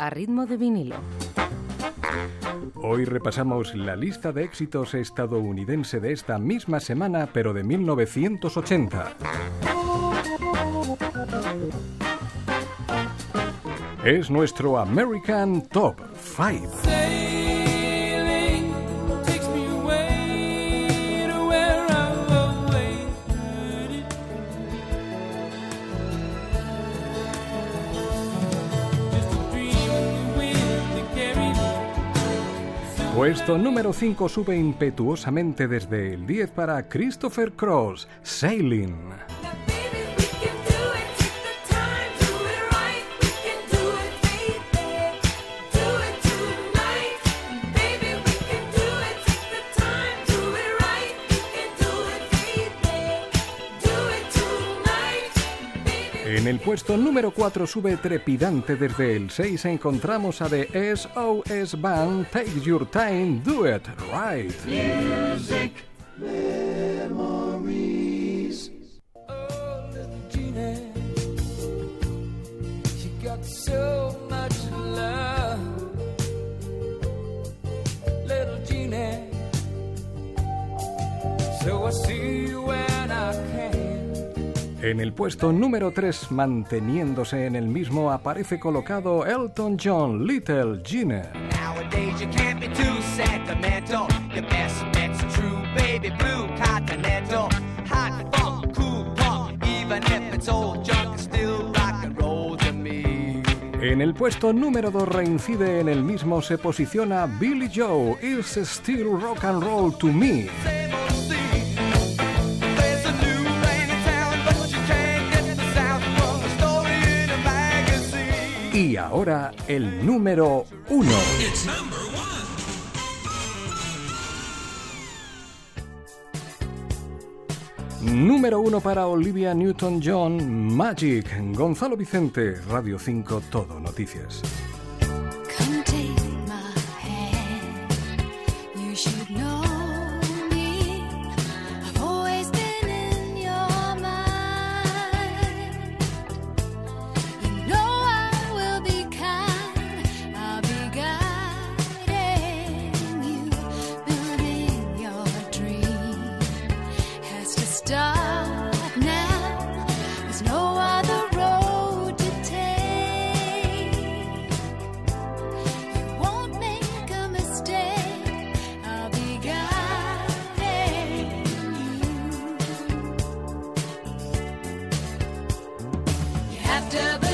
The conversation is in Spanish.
a ritmo de vinilo. Hoy repasamos la lista de éxitos estadounidense de esta misma semana, pero de 1980. Es nuestro American Top 5. Puesto número 5 sube impetuosamente desde el 10 para Christopher Cross, Sailing. En el puesto número 4 sube trepidante desde el 6 encontramos a The SOS Band Take Your Time, Do It Right. Music, memories. Oh, little Gina, she got so much love. Little Gina, so I see En el puesto número 3, manteniéndose en el mismo, aparece colocado Elton John, Little Gina. En el puesto número 2 reincide en el mismo, se posiciona Billy Joe, Is Still Rock and Roll to Me. Y ahora el número uno. Número uno para Olivia Newton-John, Magic. Gonzalo Vicente, Radio 5, Todo Noticias. The